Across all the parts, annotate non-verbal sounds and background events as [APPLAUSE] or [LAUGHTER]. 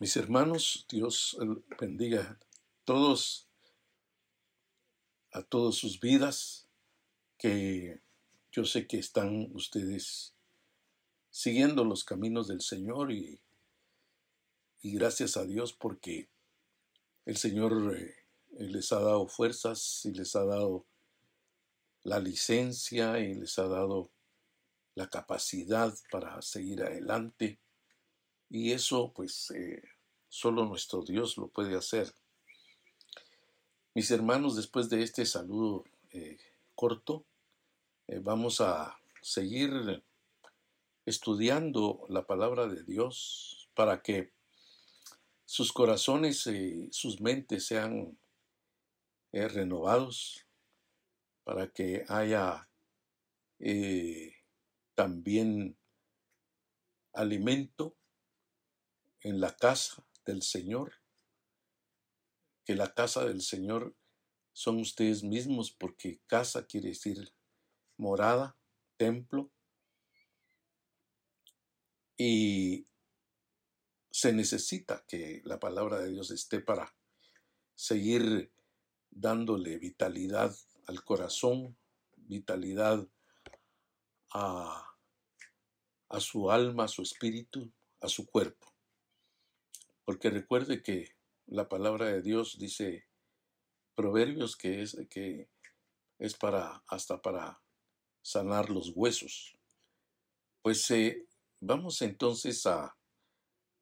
Mis hermanos, Dios bendiga todos, a todas sus vidas, que yo sé que están ustedes siguiendo los caminos del Señor y, y gracias a Dios porque el Señor eh, les ha dado fuerzas y les ha dado la licencia y les ha dado la capacidad para seguir adelante y eso pues eh, solo nuestro Dios lo puede hacer. Mis hermanos, después de este saludo eh, corto, eh, vamos a seguir estudiando la palabra de Dios para que sus corazones y sus mentes sean renovados, para que haya también alimento en la casa del Señor, que la casa del Señor son ustedes mismos, porque casa quiere decir morada, templo, y se necesita que la palabra de Dios esté para seguir dándole vitalidad al corazón, vitalidad a, a su alma, a su espíritu, a su cuerpo. Porque recuerde que la palabra de Dios dice proverbios que es, que es para hasta para sanar los huesos. Pues eh, vamos entonces a,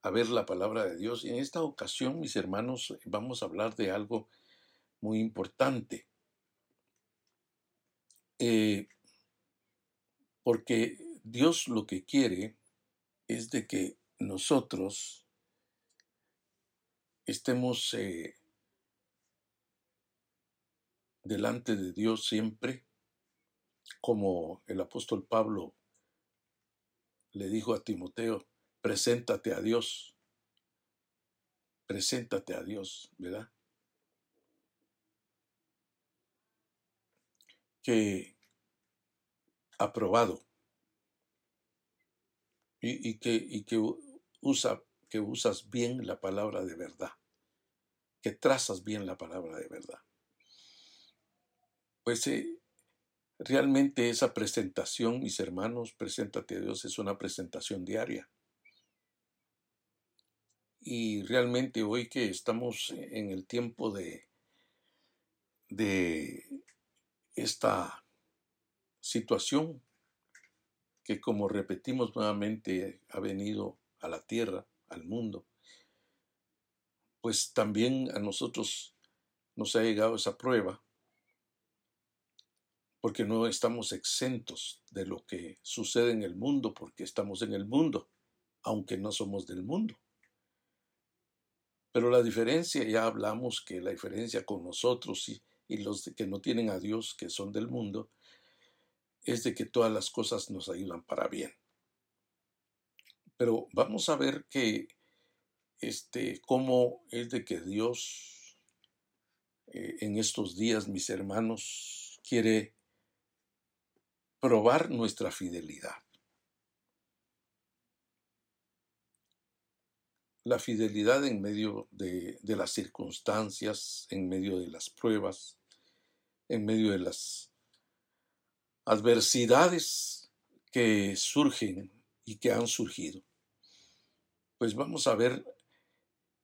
a ver la palabra de Dios. Y en esta ocasión, mis hermanos, vamos a hablar de algo muy importante. Eh, porque Dios lo que quiere es de que nosotros estemos eh, delante de Dios siempre, como el apóstol Pablo le dijo a Timoteo, preséntate a Dios, preséntate a Dios, ¿verdad? Que aprobado y, y que, y que usa que usas bien la palabra de verdad, que trazas bien la palabra de verdad. Pues realmente esa presentación, mis hermanos, preséntate a Dios, es una presentación diaria. Y realmente hoy que estamos en el tiempo de, de esta situación que como repetimos nuevamente ha venido a la tierra, al mundo, pues también a nosotros nos ha llegado esa prueba, porque no estamos exentos de lo que sucede en el mundo, porque estamos en el mundo, aunque no somos del mundo. Pero la diferencia, ya hablamos que la diferencia con nosotros y, los que no tienen a Dios, que son del mundo, es de que todas las cosas nos ayudan para bien. Pero vamos a ver que este, cómo es de que Dios eh, en estos días, mis hermanos, quiere probar nuestra fidelidad. La fidelidad en medio de, de las circunstancias, en medio de las pruebas, en medio de las adversidades que surgen y que han surgido. Pues vamos a ver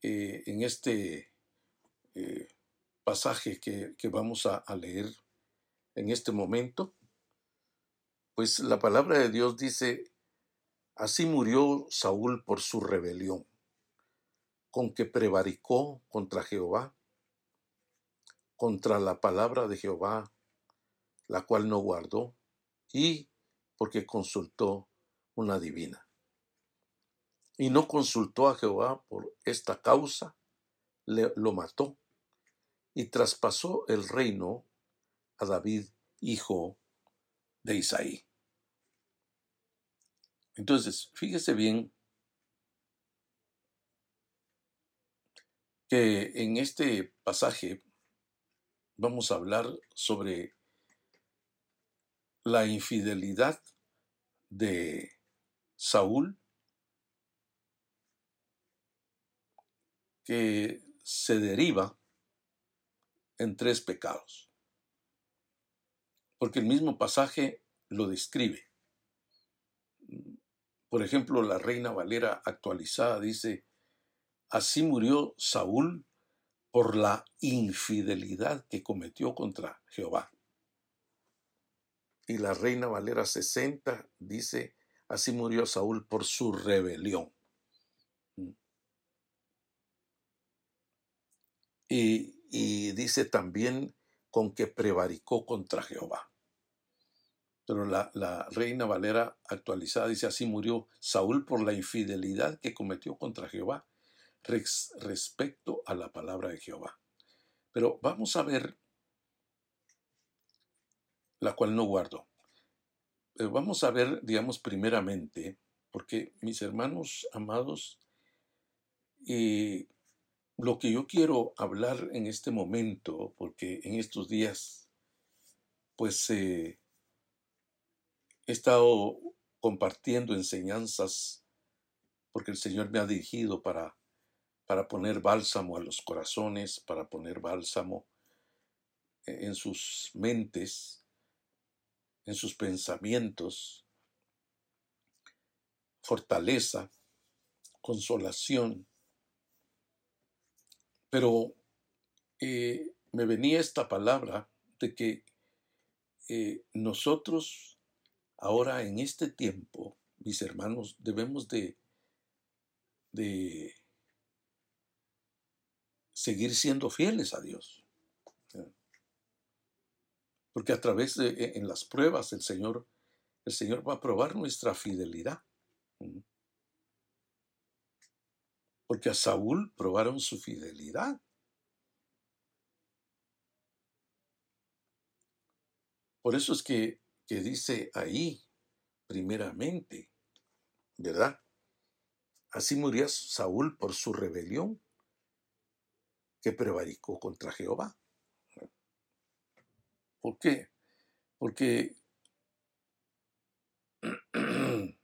eh, en este eh, pasaje que, vamos a, a leer en este momento, pues la palabra de Dios dice, así murió Saúl por su rebelión, con que prevaricó contra Jehová, contra la palabra de Jehová, la cual no guardó, y porque consultó una divina y no consultó a Jehová por esta causa, le, lo mató y traspasó el reino a David, hijo de Isaí. Entonces, fíjese bien que en este pasaje vamos a hablar sobre la infidelidad de Saúl que se deriva en tres pecados. Porque el mismo pasaje lo describe. Por ejemplo, la Reina Valera actualizada dice, así murió Saúl por la infidelidad que cometió contra Jehová. Y la Reina Valera 60 dice, así murió Saúl por su rebelión. Y, dice también con que prevaricó contra Jehová. Pero la, la, Reina Valera actualizada dice, así murió Saúl por la infidelidad que cometió contra Jehová respecto a la palabra de Jehová. Pero vamos a ver la cual no guardo. Pero vamos a ver, digamos, primeramente, porque mis hermanos amados, y lo que yo quiero hablar en este momento, porque en estos días, pues eh, he estado compartiendo enseñanzas, porque el Señor me ha dirigido para para poner bálsamo a los corazones, para poner bálsamo en sus mentes, en sus pensamientos, fortaleza, consolación. Pero eh, me venía esta palabra de que eh, nosotros ahora en este tiempo, mis hermanos, debemos de, de seguir siendo fieles a Dios. Porque a través de e, en las pruebas el Señor, el Señor va a probar nuestra fidelidad. Porque a Saúl probaron su fidelidad. Por eso es que, que dice ahí, primeramente, ¿verdad? Así murió Saúl por su rebelión que prevaricó contra Jehová. ¿Por qué? Porque [CLEARS THROAT]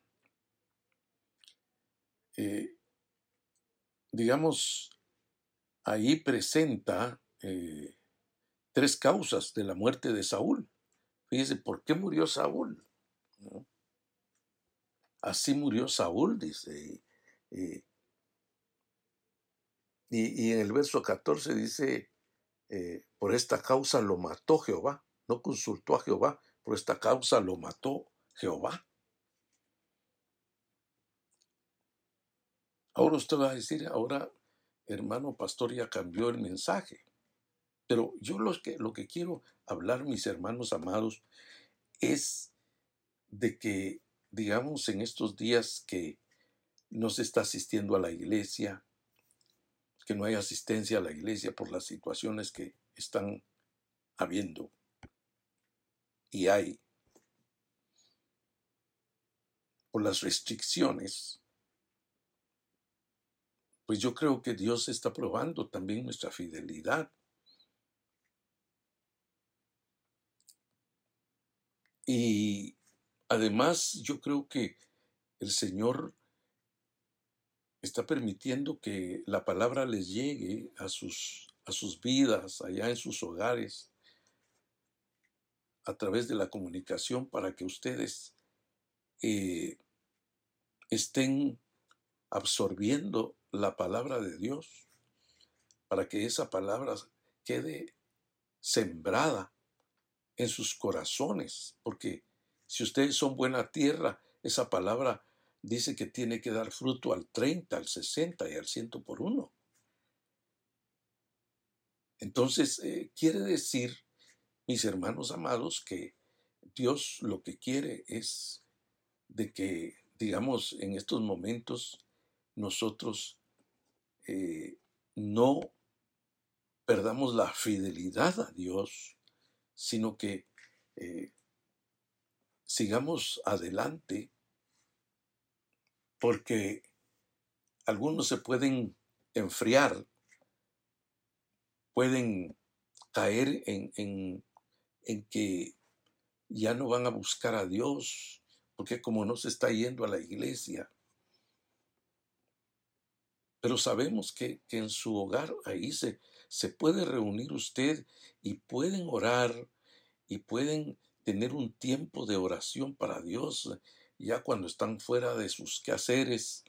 eh, digamos, ahí presenta eh, tres causas de la muerte de Saúl. Fíjese, ¿por qué murió Saúl? Así murió Saúl, dice. Y, en el verso 14 dice, eh, por esta causa lo mató Jehová. No consultó a Jehová, por esta causa lo mató Jehová. Ahora usted va a decir, ahora hermano pastor ya cambió el mensaje. Pero yo lo que, lo que quiero hablar, mis hermanos amados, es de que, digamos, en estos días que no se está asistiendo a la iglesia, que no hay asistencia a la iglesia por las situaciones que están habiendo. Y hay. Por las restricciones. Pues yo creo que Dios está probando también nuestra fidelidad. Y además yo creo que el Señor está permitiendo que la palabra les llegue a sus, a sus vidas, allá en sus hogares, a través de la comunicación para que ustedes eh, estén absorbiendo la palabra de Dios, para que esa palabra quede sembrada en sus corazones, porque si ustedes son buena tierra, esa palabra dice que tiene que dar fruto al 30, al 60 y al 100 por uno. Entonces, eh, quiere decir, mis hermanos amados, que Dios lo que quiere es de que, digamos, en estos momentos nosotros eh, no perdamos la fidelidad a Dios, sino que eh, sigamos adelante porque algunos se pueden enfriar, pueden caer en, en, que ya no van a buscar a Dios, porque como no se está yendo a la iglesia, Pero sabemos que, que en su hogar ahí se, se puede reunir usted y pueden orar y pueden tener un tiempo de oración para Dios ya cuando están fuera de sus quehaceres,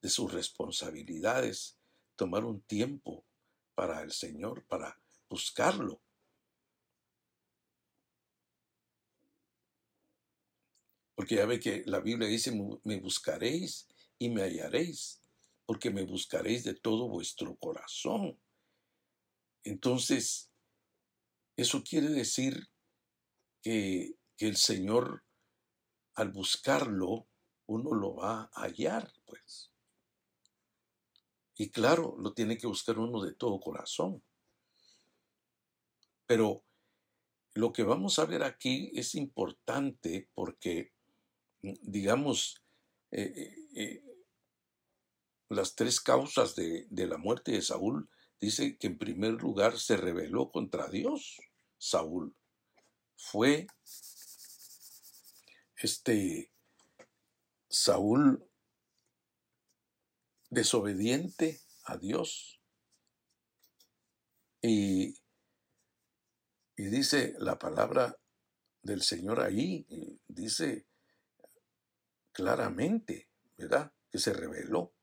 de sus responsabilidades, tomar un tiempo para el Señor, para buscarlo. Porque ya ve que la Biblia dice, me buscaréis y me hallaréis, porque me buscaréis de todo vuestro corazón. Entonces, eso quiere decir que, el Señor, al buscarlo, uno lo va a hallar, pues. Y claro, lo tiene que buscar uno de todo corazón. Pero lo que vamos a ver aquí es importante porque, digamos, eh, eh, eh, las tres causas de, de, la muerte de Saúl dice que en primer lugar se rebeló contra Dios, Saúl fue este Saúl desobediente a Dios. Y, y dice la palabra del Señor ahí, dice claramente, ¿verdad? Que se rebeló.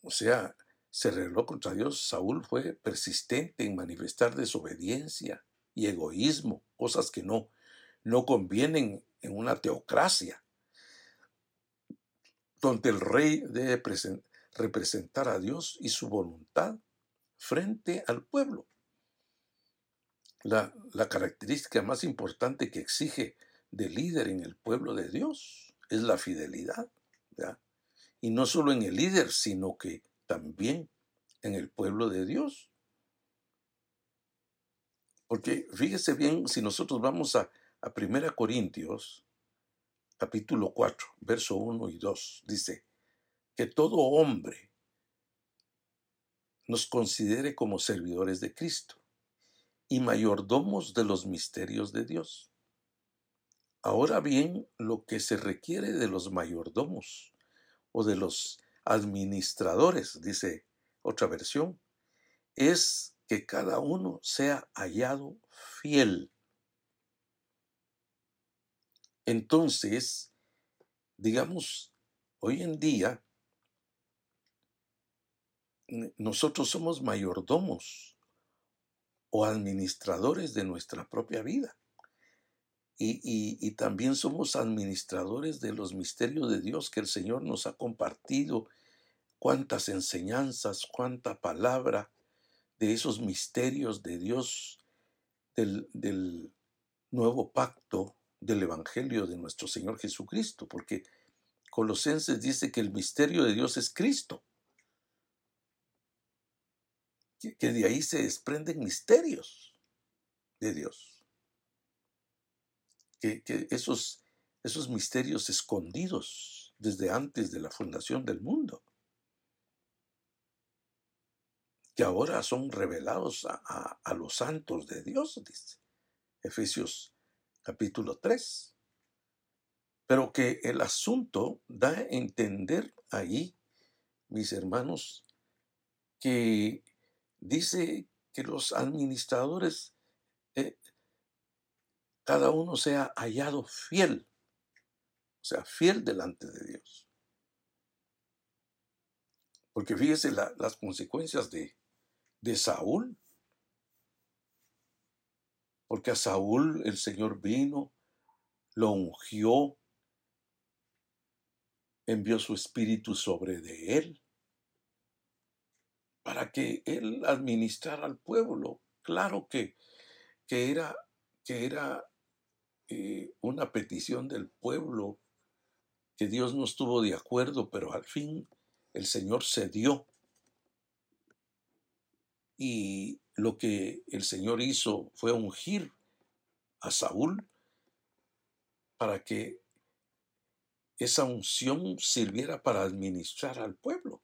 O sea, se rebeló contra Dios. Saúl fue persistente en manifestar desobediencia y egoísmo, cosas que no, no convienen en una teocracia, donde el rey debe representar a Dios y su voluntad frente al pueblo. La, la característica más importante que exige de líder en el pueblo de Dios es la fidelidad. Y no solo en el líder, sino que también en el pueblo de Dios. Porque fíjese bien, si nosotros vamos a, a 1 Corintios, capítulo 4, verso 1 y 2, dice, que todo hombre nos considere como servidores de Cristo y mayordomos de los misterios de Dios. Ahora bien, lo que se requiere de los mayordomos o de los administradores, dice otra versión, es que cada uno sea hallado fiel. Entonces, digamos, hoy en día, nosotros somos mayordomos o administradores de nuestra propia vida. Y, también somos administradores de los misterios de Dios que el Señor nos ha compartido, cuántas enseñanzas, cuánta palabra, de esos misterios de Dios, del, nuevo pacto del Evangelio de nuestro Señor Jesucristo, porque Colosenses dice que el misterio de Dios es Cristo, que, de ahí se desprenden misterios de Dios, que, esos, esos misterios escondidos desde antes de la fundación del mundo que ahora son revelados a, los santos de Dios, dice Efesios capítulo 3. Pero que el asunto da a entender ahí, mis hermanos, que dice que los administradores, cada uno sea hallado fiel, o sea, fiel delante de Dios. Porque fíjese las consecuencias de, de Saúl. Porque a Saúl el Señor vino, lo ungió, envió su espíritu sobre de él, para que él administrara al pueblo. Claro que, que era, que era eh, una petición del pueblo, que Dios no estuvo de acuerdo, pero al fin el Señor cedió y lo que el Señor hizo fue ungir a Saúl para que esa unción sirviera para administrar al pueblo,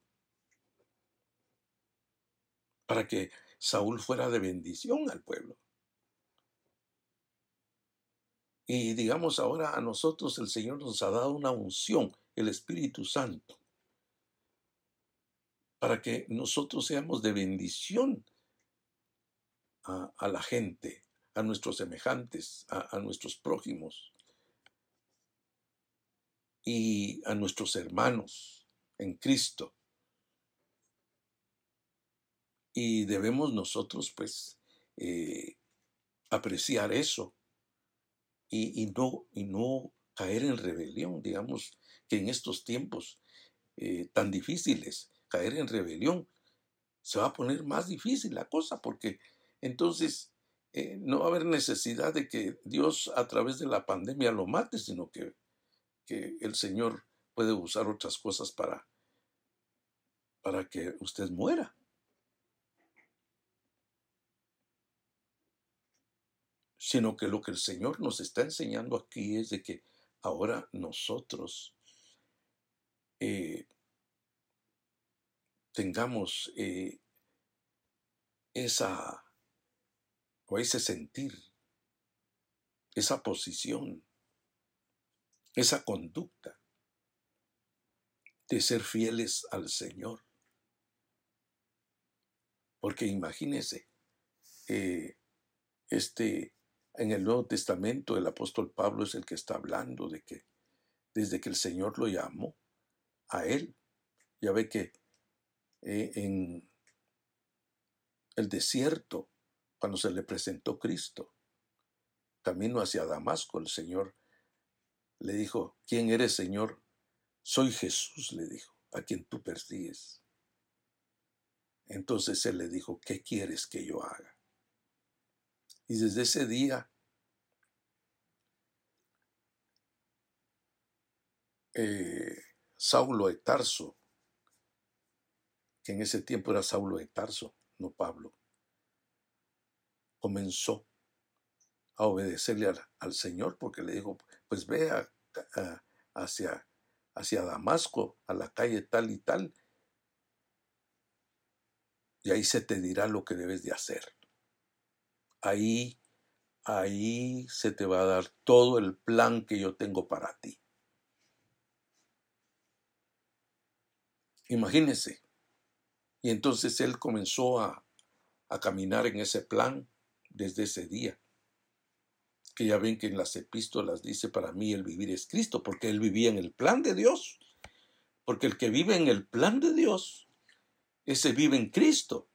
para que Saúl fuera de bendición al pueblo. Y digamos ahora a nosotros el Señor nos ha dado una unción, el Espíritu Santo, para que nosotros seamos de bendición a, la gente, a nuestros semejantes, a nuestros prójimos. Y a nuestros hermanos en Cristo. Y debemos nosotros, pues, eh, apreciar eso y, no, y no caer en rebelión. Digamos que en estos tiempos eh, tan difíciles, caer en rebelión, se va a poner más difícil la cosa, porque entonces eh, no va a haber necesidad de que Dios a través de la pandemia lo mate, sino que que el Señor puede usar otras cosas para, para que usted muera. Sino que lo que el Señor nos está enseñando aquí es de que ahora nosotros eh, tengamos eh, esa o ese sentir, esa posición esa conducta de ser fieles al Señor. Porque imagínense, eh, este, en el Nuevo Testamento el apóstol Pablo es el que está hablando de que desde que el Señor lo llamó a él, ya ve que eh, en el desierto, cuando se le presentó Cristo, camino hacia Damasco, el Señor le dijo, ¿quién eres, Señor? Soy Jesús, le dijo, a quien tú persigues. Entonces él le dijo, ¿qué quieres que yo haga? Y desde ese día, eh, Saulo de Tarso, que en ese tiempo era Saulo de Tarso, no Pablo, comenzó a obedecerle al, Señor porque le dijo, pues ve hacia, hacia Damasco, a la calle tal y tal, y ahí se te dirá lo que debes de hacer. Ahí, ahí se te va a dar todo el plan que yo tengo para ti. Imagínese. Y entonces él comenzó a, a caminar en ese plan desde ese día que ya ven que en las epístolas dice, para mí el vivir es Cristo, porque él vivía en el plan de Dios. Porque el que vive en el plan de Dios, ese vive en Cristo.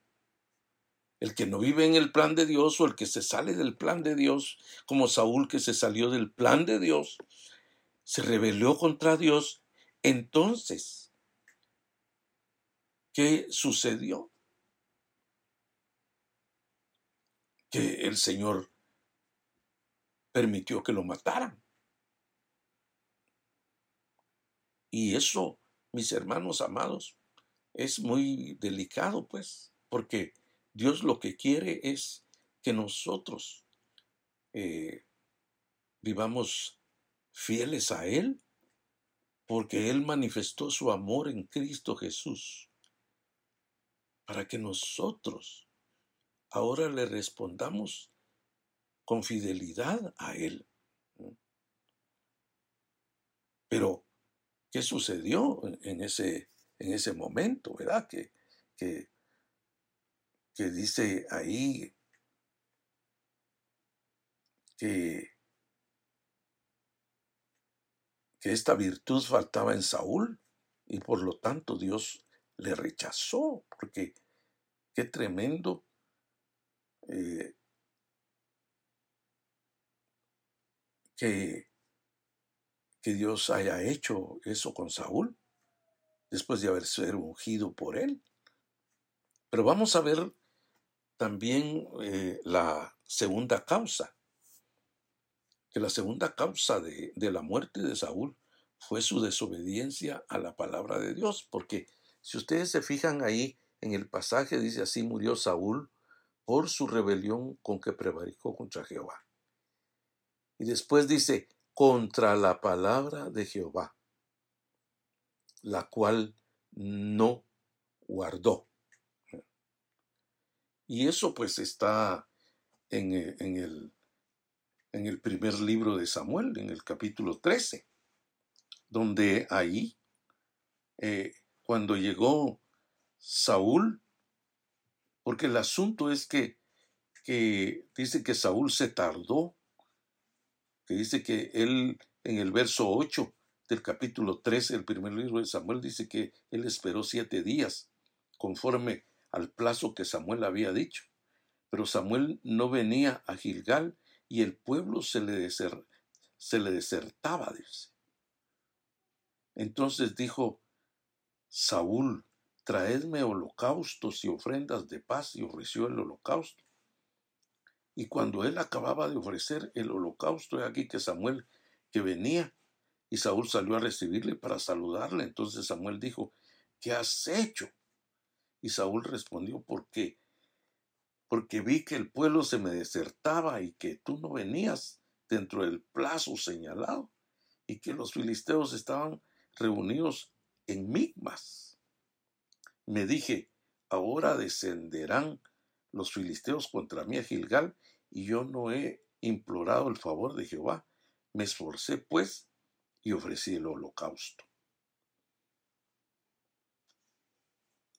El que no vive en el plan de Dios o el que se sale del plan de Dios, como Saúl que se salió del plan de Dios, se rebeló contra Dios, entonces, ¿qué sucedió? Que el Señor permitió que lo mataran. Y eso, mis hermanos amados, es muy delicado, pues, porque Dios lo que quiere es que nosotros eh, vivamos fieles a Él, porque Él manifestó su amor en Cristo Jesús, para que nosotros ahora le respondamos con fidelidad a Él. Pero, ¿qué sucedió en ese, en ese momento, verdad? Que, que, que dice ahí que, que esta virtud faltaba en Saúl y por lo tanto Dios le rechazó, porque qué tremendo eh, que, Dios haya hecho eso con Saúl, después de haber sido ungido por él. Pero vamos a ver también eh, la segunda causa, que la segunda causa de, de la muerte de Saúl fue su desobediencia a la palabra de Dios, porque si ustedes se fijan ahí en el pasaje, dice así murió Saúl por su rebelión con que prevaricó contra Jehová. Y después dice, contra la palabra de Jehová, la cual no guardó. Y eso pues está en, eh, el, en el primer libro de Samuel, en el capítulo 13, donde ahí, eh, cuando llegó Saúl, porque el asunto es que, que dice que Saúl se tardó, que dice que él en el verso 8 del capítulo 13 del primer libro de Samuel dice que él esperó siete días conforme al plazo que Samuel había dicho. Pero Samuel no venía a Gilgal y el pueblo se le, se le desertaba. Entonces dijo Saúl, traedme holocaustos y ofrendas de paz, y ofreció el holocausto. Y cuando él acababa de ofrecer el holocausto, he aquí que Samuel que venía, y Saúl salió a recibirle para saludarle. Entonces Samuel dijo, ¿qué has hecho? Y Saúl respondió, ¿por qué? Porque vi que el pueblo se me desertaba y que tú no venías dentro del plazo señalado y que los filisteos estaban reunidos en Migmas. Me dije, ahora descenderán los filisteos contra mí a Gilgal, y yo no he implorado el favor de Jehová. Me esforcé, pues, y ofrecí el holocausto.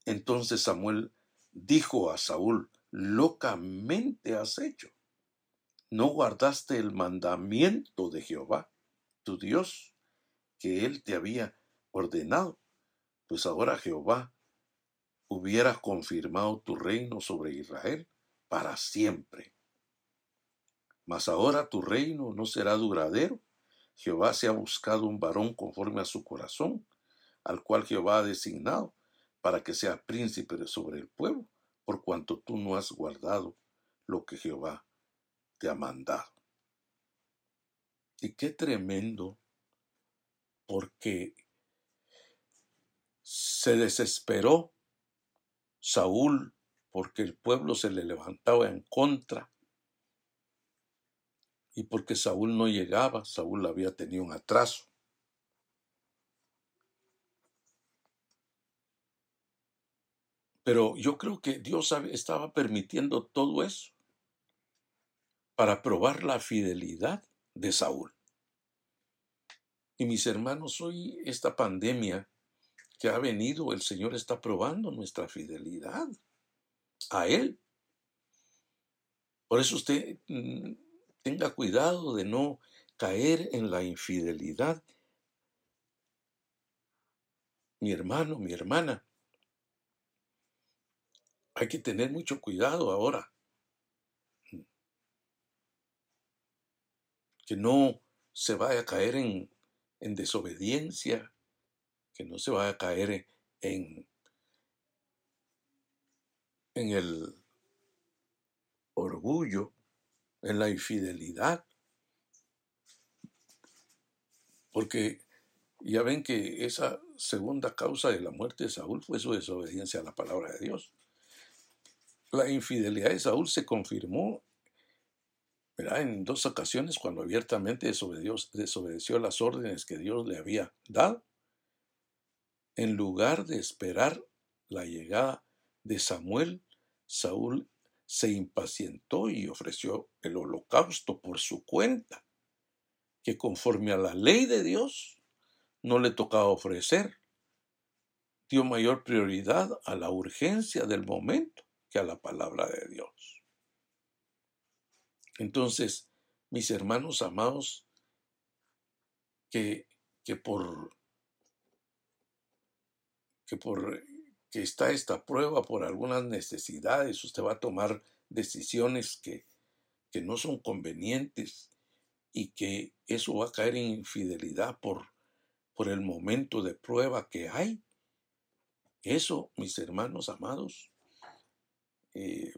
Entonces Samuel dijo a Saúl, locamente has hecho. No guardaste el mandamiento de Jehová, tu Dios, que él te había ordenado, pues ahora Jehová hubiera confirmado tu reino sobre Israel para siempre. Mas ahora tu reino no será duradero. Jehová se ha buscado un varón conforme a su corazón, al cual Jehová ha designado para que sea príncipe sobre el pueblo, por cuanto tú no has guardado lo que Jehová te ha mandado. Y qué tremendo porque se desesperó Saúl porque el pueblo se le levantaba en contra y porque Saúl no llegaba, Saúl había tenido un atraso. Pero yo creo que Dios estaba permitiendo todo eso para probar la fidelidad de Saúl. Y mis hermanos, hoy esta pandemia que ha venido, el Señor está probando nuestra fidelidad a Él. Por eso usted mm, tenga cuidado de no caer en la infidelidad. Mi hermano, mi hermana, hay que tener mucho cuidado ahora. Que no se vaya a caer en en desobediencia, que no se vaya a caer en, en el orgullo, en la infidelidad. Porque ya ven que esa segunda causa de la muerte de Saúl fue su desobediencia a la palabra de Dios. La infidelidad de Saúl se confirmó en dos ocasiones cuando abiertamente desobedeció, las órdenes que Dios le había dado, en lugar de esperar la llegada de Samuel, Saúl se impacientó y ofreció el holocausto por su cuenta, que conforme a la ley de Dios no le tocaba ofrecer. Dio mayor prioridad a la urgencia del momento a la palabra de Dios. Entonces, mis hermanos amados, que, que por que por que está esta prueba por algunas necesidades, usted va a tomar decisiones que, que no son convenientes y que eso va a caer en infidelidad por, por el momento de prueba que hay. Eso, mis hermanos amados, eh,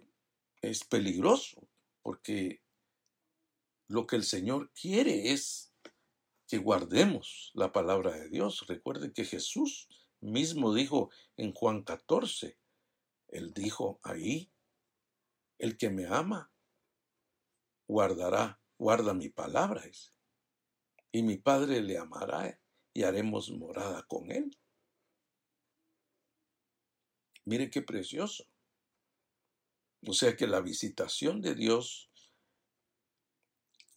es peligroso porque lo que el Señor quiere es que guardemos la palabra de Dios. Recuerden que Jesús mismo dijo en Juan 14, Él dijo ahí, el que me ama, guardará, guarda mi palabra, y mi Padre le amará y haremos morada con Él. Mire qué precioso. O sea que la visitación de Dios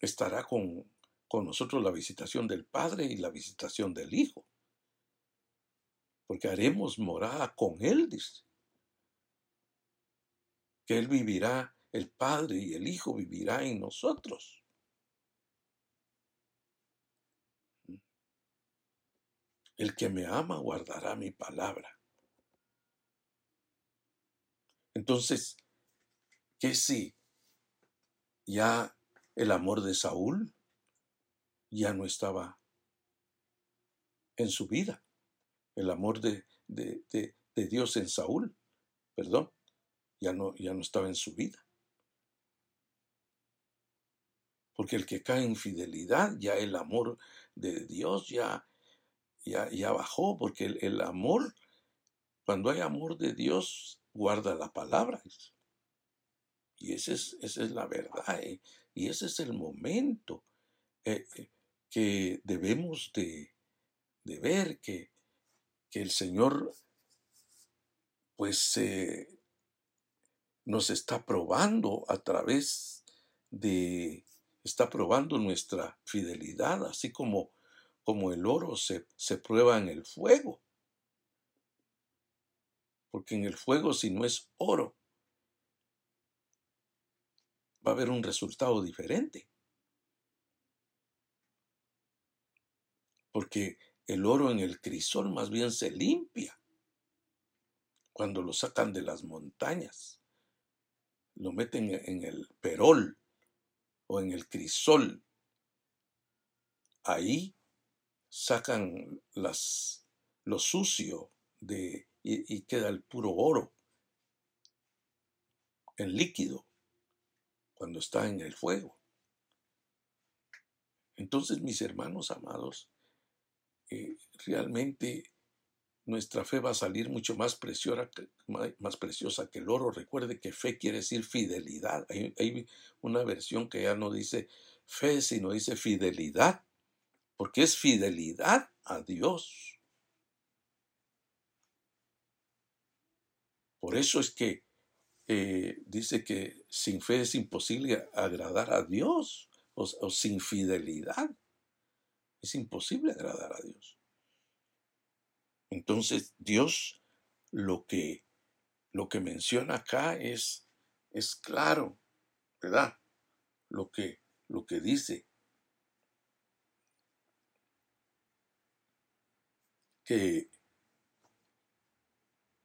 estará con, nosotros la visitación del Padre y la visitación del Hijo. Porque haremos morada con Él, dice. que Él vivirá, el Padre y el Hijo vivirá en nosotros. El que me ama guardará mi palabra. Entonces, ¿qué si ya el amor de Saúl ya no estaba en su vida? El amor de, de, de Dios en Saúl, perdón, ya no, ya no estaba en su vida. Porque el que cae en fidelidad, ya el amor de Dios ya, ya, ya bajó, porque el, amor, cuando hay amor de Dios, guarda la palabra. Y esa es, esa es la verdad, eh, y ese es el momento eh, eh, que debemos de, de ver que, que, el Señor pues nos está probando a través de, está probando nuestra fidelidad, así como, como el oro se, se prueba en el fuego. Porque en el fuego, si no es oro, va a haber un resultado diferente. Porque el oro en el crisol más bien se limpia cuando lo sacan de las montañas lo meten en el perol o en el crisol. Ahí sacan las, lo sucio y, y queda el puro oro en líquido cuando está en el fuego. Entonces, mis hermanos amados, eh, realmente nuestra fe va a salir mucho más preciosa, más preciosa que el oro. Recuerde que fe quiere decir fidelidad. Hay, una versión que ya no dice fe, sino dice fidelidad, porque es fidelidad a Dios. Por eso es que eh, dice que sin fe es imposible agradar a Dios o sin fidelidad. Es imposible agradar a Dios. Entonces Dios lo que, lo que menciona acá es, es claro, ¿verdad? Lo que, lo que dice. Que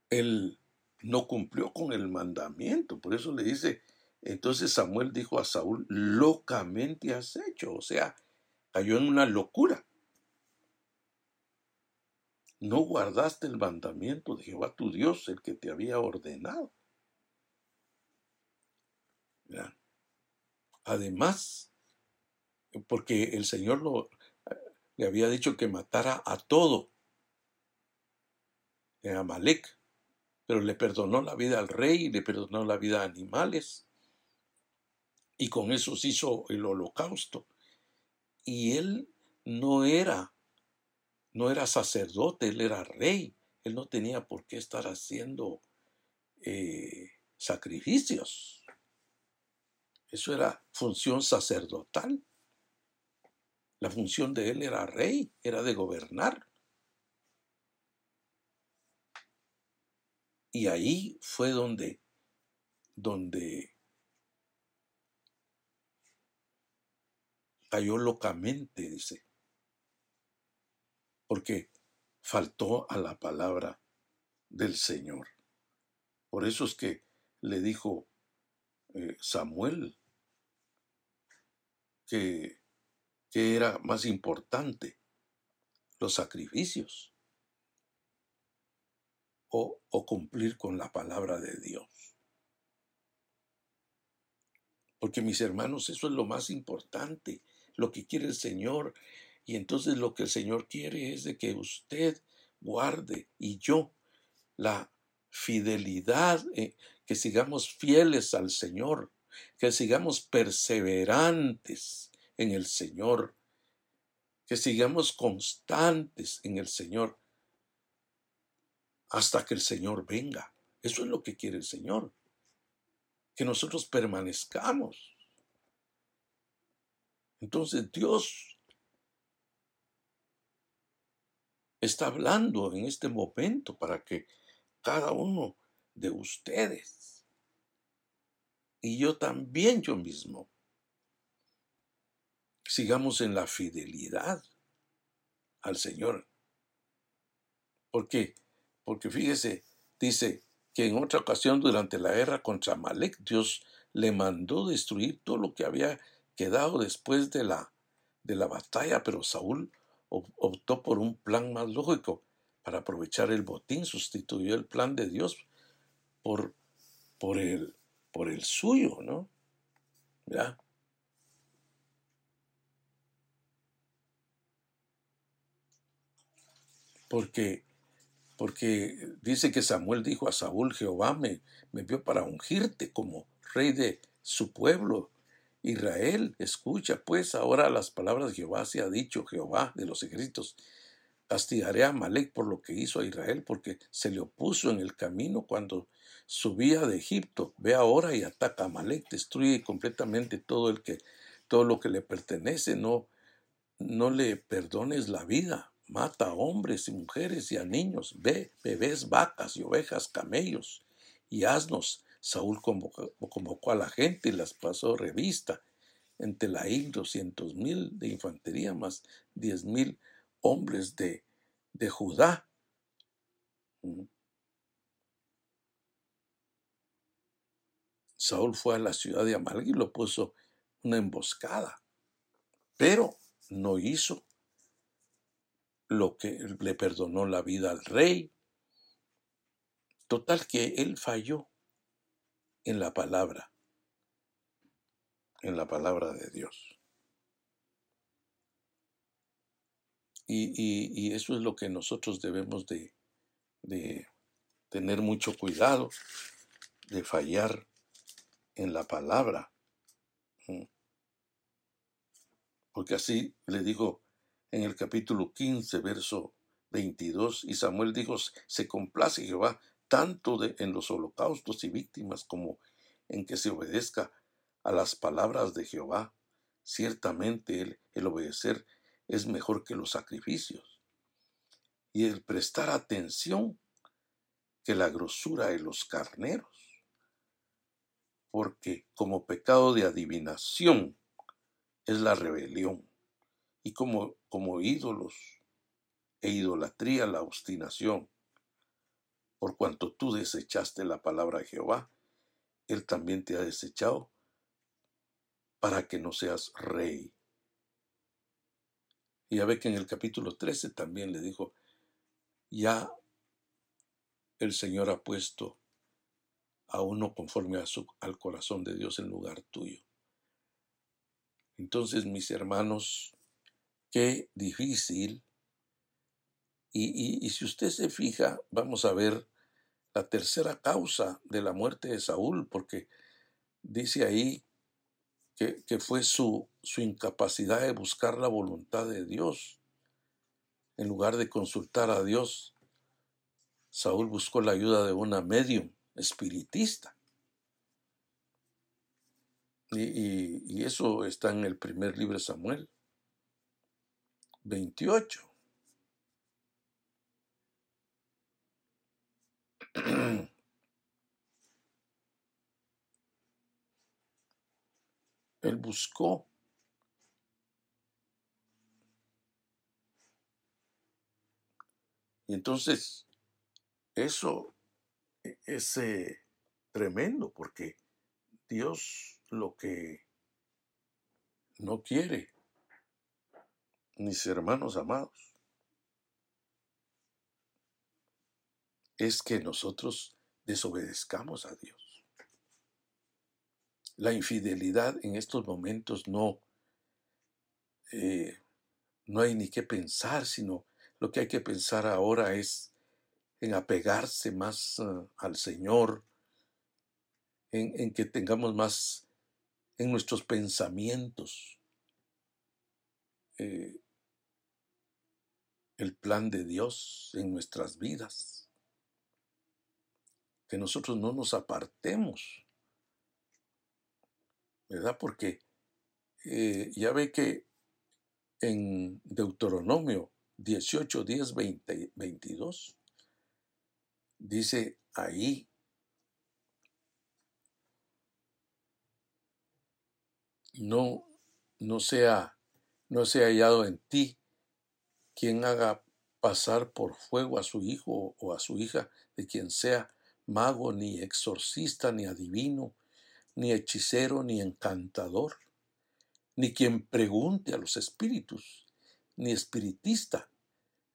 él no cumplió con el mandamiento. Por eso le dice, entonces Samuel dijo a Saúl, locamente has hecho. O sea, cayó en una locura no guardaste el mandamiento de Jehová tu Dios, el que te había ordenado. Además, porque el Señor lo, le había dicho que matara a todo en Amalek, pero le perdonó la vida al rey le perdonó la vida a animales, y con eso se hizo el holocausto. Y él no era no era sacerdote, él era rey. Él no tenía por qué estar haciendo eh, sacrificios. Eso era función sacerdotal. La función de él era rey, era de gobernar. Y ahí fue donde, donde cayó locamente, dice porque faltó a la palabra del Señor. Por eso es que le dijo eh, Samuel que, que era más importante los sacrificios o, cumplir con la palabra de Dios. Porque mis hermanos, eso es lo más importante. Lo que quiere el Señor y entonces lo que el Señor quiere es de que usted guarde y yo la fidelidad, eh, que sigamos fieles al Señor, que sigamos perseverantes en el Señor, que sigamos constantes en el Señor hasta que el Señor venga. Eso es lo que quiere el Señor, que nosotros permanezcamos. Entonces Dios está hablando en este momento para que cada uno de ustedes y yo también yo mismo. Sigamos en la fidelidad al Señor. ¿Por qué? Porque fíjese, dice que en otra ocasión durante la guerra contra Malek, Dios le mandó destruir todo lo que había quedado después de la, de la batalla, pero Saúl optó por un plan más lógico para aprovechar el botín, sustituyó el plan de Dios por, por, el, por el suyo, ¿no? ¿Ya? Porque, porque dice que Samuel dijo a Saúl, Jehová me, me vio para ungirte como rey de su pueblo. Israel, escucha pues ahora las palabras de Jehová, se ha dicho Jehová de los ejércitos. Castigaré a Malek por lo que hizo a Israel, porque se le opuso en el camino cuando subía de Egipto. Ve ahora y ataca a Malek, destruye completamente todo el que, todo lo que le pertenece, no, no le perdones la vida, mata a hombres y mujeres y a niños, ve, bebés, vacas y ovejas, camellos y asnos. Saúl convocó, a la gente y las pasó revista. En Telaín doscientos mil de infantería más diez mil hombres de, de Judá. Mm. Saúl fue a la ciudad de Amalek y lo puso una emboscada, pero no hizo lo que le perdonó la vida al rey. Total que él falló en la palabra, en la palabra de Dios. Y, eso es lo que nosotros debemos de, de tener mucho cuidado, de fallar en la palabra. Porque así le digo en el capítulo 15, verso 22, y Samuel dijo, se complace Jehová tanto de, en los holocaustos y víctimas como en que se obedezca a las palabras de Jehová. Ciertamente el, el obedecer es mejor que los sacrificios. Y el prestar atención que la grosura de los carneros. Porque como pecado de adivinación es la rebelión. Y como, como ídolos e idolatría la obstinación por cuanto tú desechaste la palabra de Jehová, Él también te ha desechado para que no seas rey. Y ya ve que en el capítulo 13 también le dijo, ya el Señor ha puesto a uno conforme su, al corazón de Dios en lugar tuyo. Entonces, mis hermanos, qué difícil y, si usted se fija, vamos a ver la tercera causa de la muerte de Saúl, porque dice ahí que, que fue su, su incapacidad de buscar la voluntad de Dios. En lugar de consultar a Dios, Saúl buscó la ayuda de una medium espiritista. Y, y, eso está en el primer libro de Samuel 28. [CLEARS THROAT] Él buscó Y entonces, eso e, es eh, tremendo porque Dios lo que no quiere, mis hermanos amados, es que nosotros desobedezcamos a Dios. La infidelidad en estos momentos no, eh, no hay ni que pensar, sino lo que hay que pensar ahora es en apegarse más uh, al Señor, en, que tengamos más en nuestros pensamientos eh, el plan de Dios en nuestras vidas que nosotros no nos apartemos, ¿verdad? Porque eh, ya ve que en Deuteronomio 18, 10, 20, 22, dice ahí, no, no sea, no sea hallado en ti quien haga pasar por fuego a su hijo o a su hija, de quien sea mago, ni exorcista, ni adivino, ni hechicero, ni encantador, ni quien pregunte a los espíritus, ni espiritista,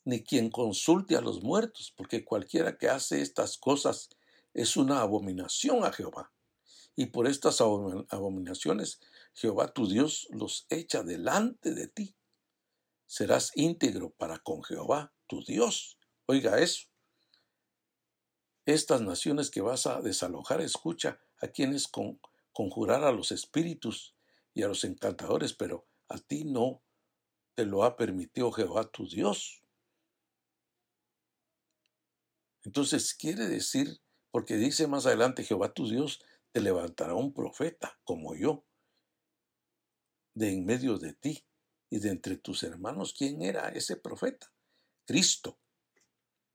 ni quien consulte a los muertos, porque cualquiera que hace estas cosas es una abominación a Jehová. Y por estas abominaciones Jehová tu Dios los echa delante de ti. Serás íntegro para con Jehová tu Dios. Oiga eso. Estas naciones que vas a desalojar, escucha a quienes con, conjurar a los espíritus y a los encantadores, pero a ti no te lo ha permitido Jehová tu Dios. Entonces quiere decir, porque dice más adelante, Jehová tu Dios te levantará un profeta como yo, de en medio de ti y de entre tus hermanos. ¿Quién era ese profeta? Cristo.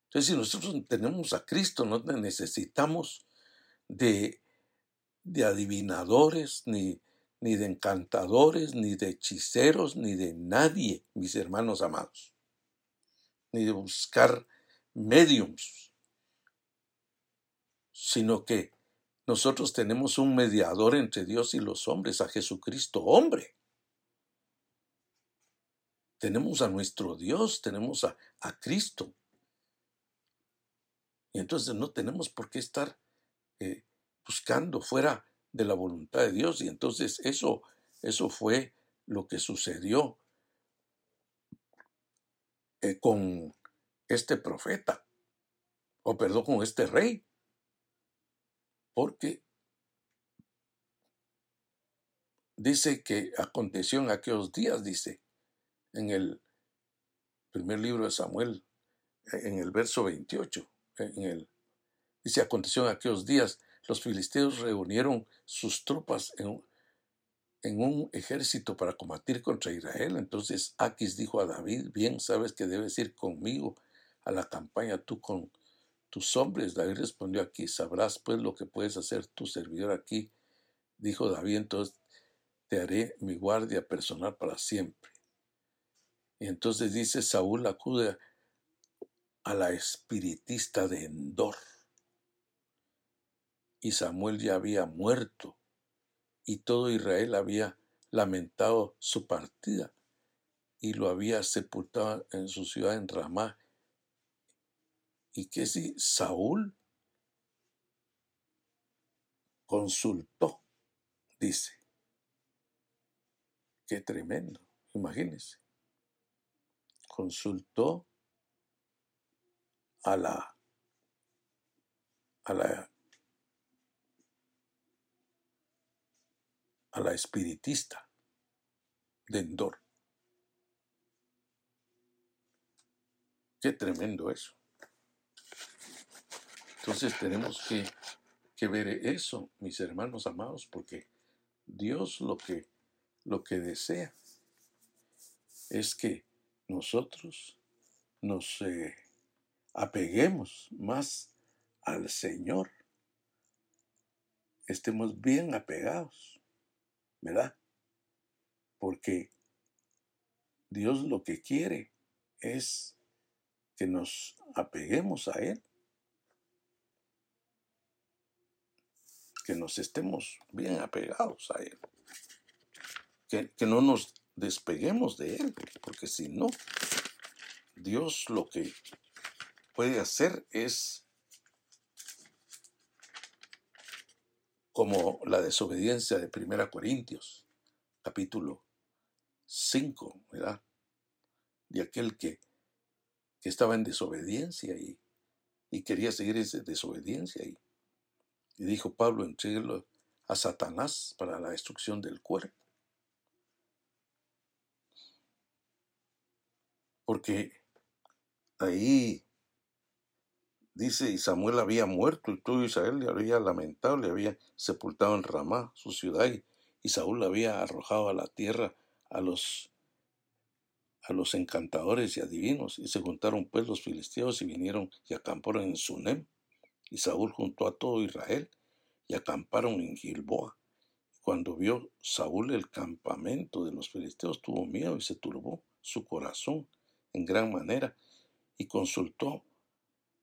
Entonces, si nosotros tenemos a Cristo, no necesitamos de, de adivinadores, ni, ni de encantadores, ni de hechiceros, ni de nadie, mis hermanos amados, ni de buscar mediums, sino que nosotros tenemos un mediador entre Dios y los hombres, a Jesucristo hombre. Tenemos a nuestro Dios, tenemos a, a Cristo. Y entonces no tenemos por qué estar eh, buscando fuera de la voluntad de Dios. Y entonces eso, eso fue lo que sucedió eh, con este profeta, o perdón, con este rey. Porque dice que aconteció en aquellos días, dice, en el primer libro de Samuel, en el verso 28, en el, dice, aconteció en aquellos días, los filisteos reunieron sus tropas en, en un ejército para combatir contra Israel. Entonces Aquis dijo a David, bien sabes que debes ir conmigo a la campaña tú con tus hombres. David respondió aquí, sabrás pues lo que puedes hacer tu servidor aquí. Dijo David, entonces te haré mi guardia personal para siempre. Y entonces dice, Saúl acude a la espiritista de Endor. Y Samuel ya había muerto y todo Israel había lamentado su partida y lo había sepultado en su ciudad en Ramá. Y que si Saúl consultó, dice, qué tremendo, imagínense, consultó a la, a la, a la espiritista de Endor. Qué tremendo eso. Entonces tenemos que, ver eso, mis hermanos amados, porque Dios lo que, lo que desea es que nosotros nos eh, apeguemos más al Señor, estemos bien apegados, ¿verdad? Porque Dios lo que quiere es que nos apeguemos a Él. que nos estemos bien apegados a Él, que, no nos despeguemos de Él, porque si no, Dios lo que puede hacer es como la desobediencia de 1 Corintios, capítulo 5, ¿verdad? De aquel que, que estaba en desobediencia y, y quería seguir esa desobediencia y y dijo Pablo, entréguelo a Satanás para la destrucción del cuerpo. Porque ahí dice, y Samuel había muerto, y todo Israel le había lamentado, le había sepultado en Ramá, su ciudad, y, Saúl le había arrojado a la tierra a los a los encantadores y adivinos, y se juntaron pues los filisteos y vinieron y acamparon en Sunem. Y Saúl juntó a todo Israel y acamparon en Gilboa. cuando vio Saúl el campamento de los filisteos, tuvo miedo y se turbó su corazón en gran manera y consultó,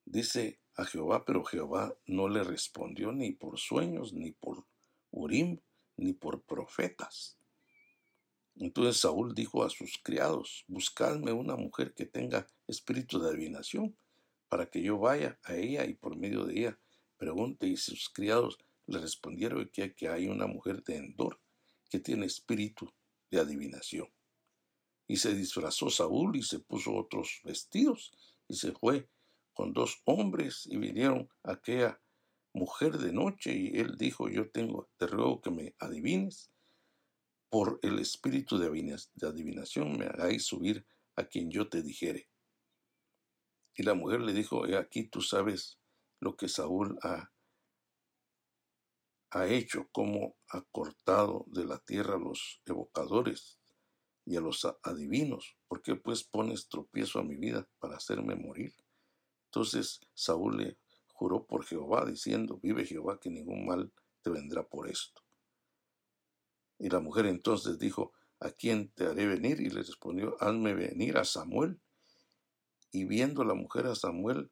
dice a Jehová, pero Jehová no le respondió ni por sueños, ni por Urim, ni por profetas. Entonces Saúl dijo a sus criados, buscadme una mujer que tenga espíritu de adivinación, para que yo vaya a ella y por medio de ella pregunte. Y sus criados le respondieron que, hay una mujer de Endor que tiene espíritu de adivinación. Y se disfrazó Saúl y se puso otros vestidos y se fue con dos hombres y vinieron a aquella mujer de noche y él dijo, yo tengo, te ruego que me adivines. Por el espíritu de adivinación me hagáis subir a quien yo te dijere. Y la mujer le dijo, he aquí tú sabes lo que Saúl ha ha hecho, como ha cortado de la tierra los evocadores y a los adivinos. ¿Por qué pues pones tropiezo a mi vida para hacerme morir? Entonces Saúl le juró por Jehová, diciendo, vive Jehová que ningún mal te vendrá por esto. Y la mujer entonces dijo, ¿a quién te haré venir? Y le respondió, hazme venir a Samuel. Y viendo la mujer a Samuel,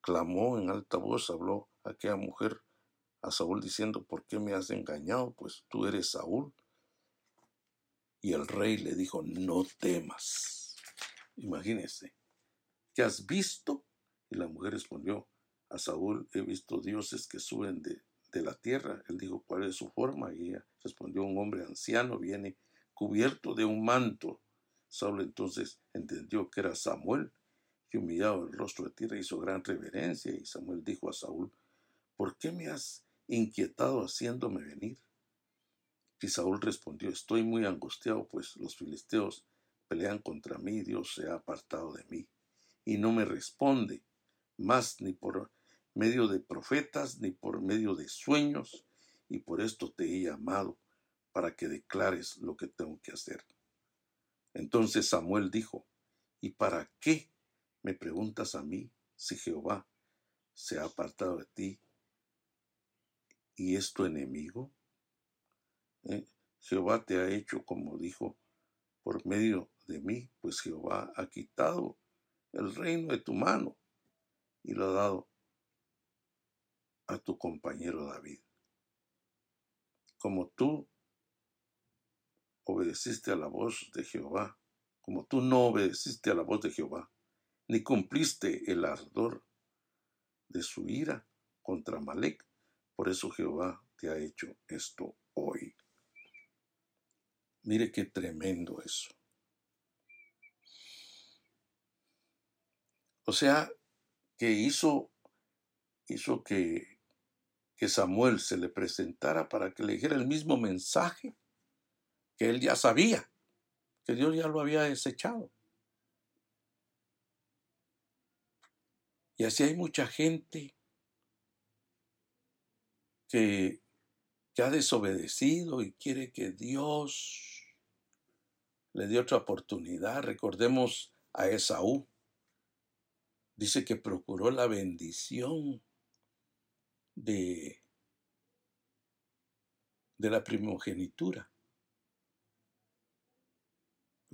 clamó en alta voz, habló aquella mujer a Saúl diciendo, ¿por qué me has engañado? Pues tú eres Saúl. Y el rey le dijo, no temas. Imagínese, ¿qué has visto? Y la mujer respondió, a Saúl he visto dioses que suben de, de la tierra. Él dijo, ¿cuál es su forma? Y ella respondió, un hombre anciano viene cubierto de un manto. Saúl entonces entendió que era Samuel, y humillado el rostro de tierra hizo gran reverencia. Y Samuel dijo a Saúl, ¿por qué me has inquietado haciéndome venir? Y Saúl respondió, estoy muy angustiado, pues los filisteos pelean contra mí, Dios se ha apartado de mí, y no me responde, más ni por medio de profetas, ni por medio de sueños, y por esto te he llamado, para que declares lo que tengo que hacer. Entonces Samuel dijo, ¿y para qué me preguntas a mí si Jehová se ha apartado de ti y es tu enemigo? ¿Eh? Jehová te ha hecho como dijo por medio de mí, pues Jehová ha quitado el reino de tu mano y lo ha dado a tu compañero David. Como tú obedeciste a la voz de Jehová, como tú no obedeciste a la voz de Jehová, ni cumpliste el ardor de su ira contra Malek, por eso Jehová te ha hecho esto hoy. Mire qué tremendo eso. O sea, que hizo, hizo que, que Samuel se le presentara para que le dijera el mismo mensaje que él ya sabía, que Dios ya lo había desechado. Y así hay mucha gente que, ha desobedecido y quiere que Dios le dé otra oportunidad. Recordemos a Esaú. Dice que procuró la bendición de, de la primogenitura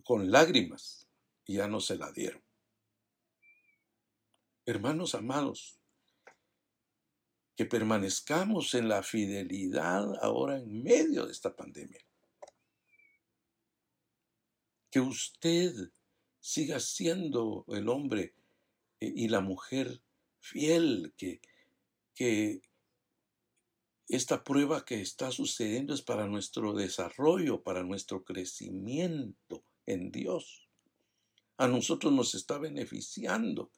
con lágrimas y ya no se la dieron. Hermanos amados, que permanezcamos en la fidelidad ahora en medio de esta pandemia. Que usted siga siendo el hombre eh, y la mujer fiel, que, que esta prueba que está sucediendo es para nuestro desarrollo, para nuestro crecimiento en Dios. A nosotros nos está beneficiando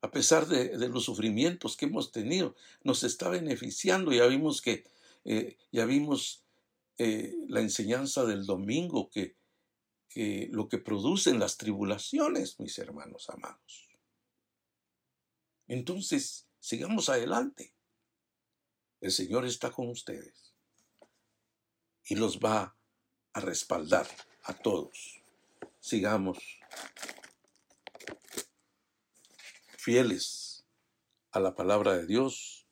a pesar de, los sufrimientos que hemos tenido, nos está beneficiando. Ya vimos que, eh, ya vimos eh, la enseñanza del domingo, que, que lo que producen las tribulaciones, mis hermanos amados. Entonces, sigamos adelante. El Señor está con ustedes y los va a respaldar a todos. Sigamos fieles a la palabra de Dios,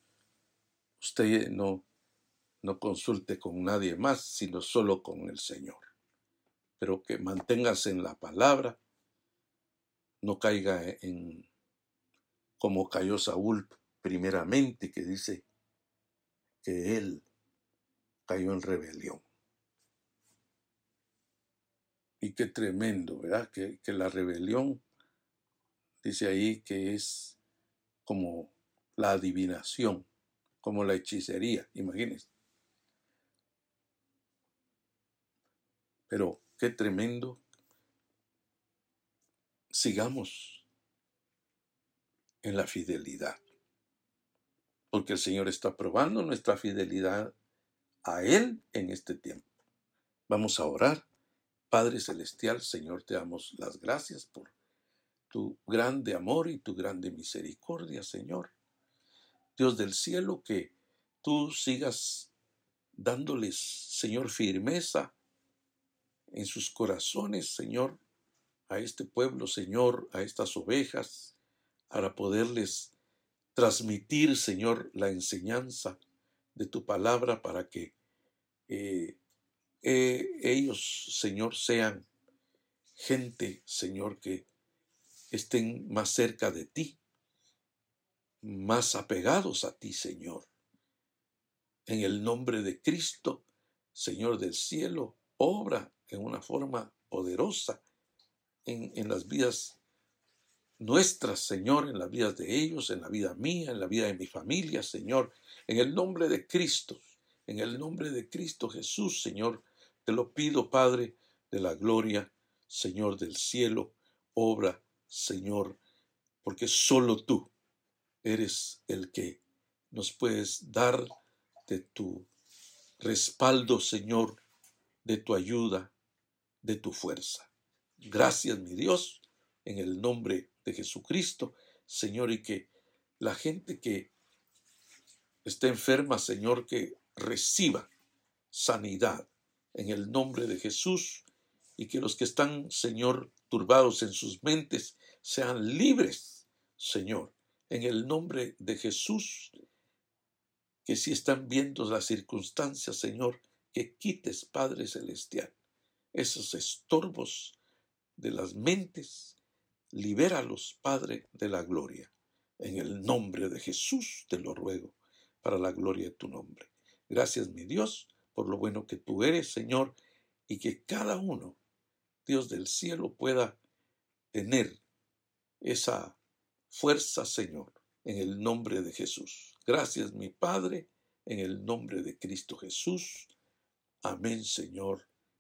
usted no, no consulte con nadie más, sino solo con el Señor. Pero que mantengas en la palabra, no caiga en como cayó Saúl primeramente, que dice que él cayó en rebelión. Y qué tremendo, ¿verdad? Que, que la rebelión, dice ahí que es como la adivinación, como la hechicería, imagínense. Pero qué tremendo. Sigamos en la fidelidad. Porque el Señor está probando nuestra fidelidad a Él en este tiempo. Vamos a orar. Padre Celestial, Señor, te damos las gracias por tu grande amor y tu grande misericordia, Señor. Dios del cielo, que tú sigas dándoles, Señor, firmeza en sus corazones, Señor, a este pueblo, Señor, a estas ovejas, para poderles transmitir, Señor, la enseñanza de tu palabra para que eh, eh, ellos, Señor, sean gente, Señor, que estén más cerca de ti, más apegados a ti, Señor. En el nombre de Cristo, Señor del cielo, obra en una forma poderosa en, en las vidas nuestras, Señor, en las vidas de ellos, en la vida mía, en la vida de mi familia, Señor, en el nombre de Cristo, en el nombre de Cristo Jesús, Señor, te lo pido, Padre de la gloria, Señor del cielo, obra, Señor, porque solo tú eres el que nos puedes dar de tu respaldo, Señor, de tu ayuda, de tu fuerza. Gracias, mi Dios, en el nombre de Jesucristo, Señor, y que la gente que está enferma, Señor, que reciba sanidad en el nombre de Jesús y que los que están, Señor, turbados en sus mentes sean libres, Señor, en el nombre de Jesús, que si están viendo las circunstancias, Señor, que quites, Padre Celestial, esos estorbos de las mentes, libéralos, Padre de la gloria. En el nombre de Jesús te lo ruego, para la gloria de tu nombre. Gracias, mi Dios, por lo bueno que tú eres, Señor, y que cada uno, Dios del cielo, pueda tener esa fuerza, Señor, en el nombre de Jesús. Gracias, mi Padre, en el nombre de Cristo Jesús. Amén, Señor,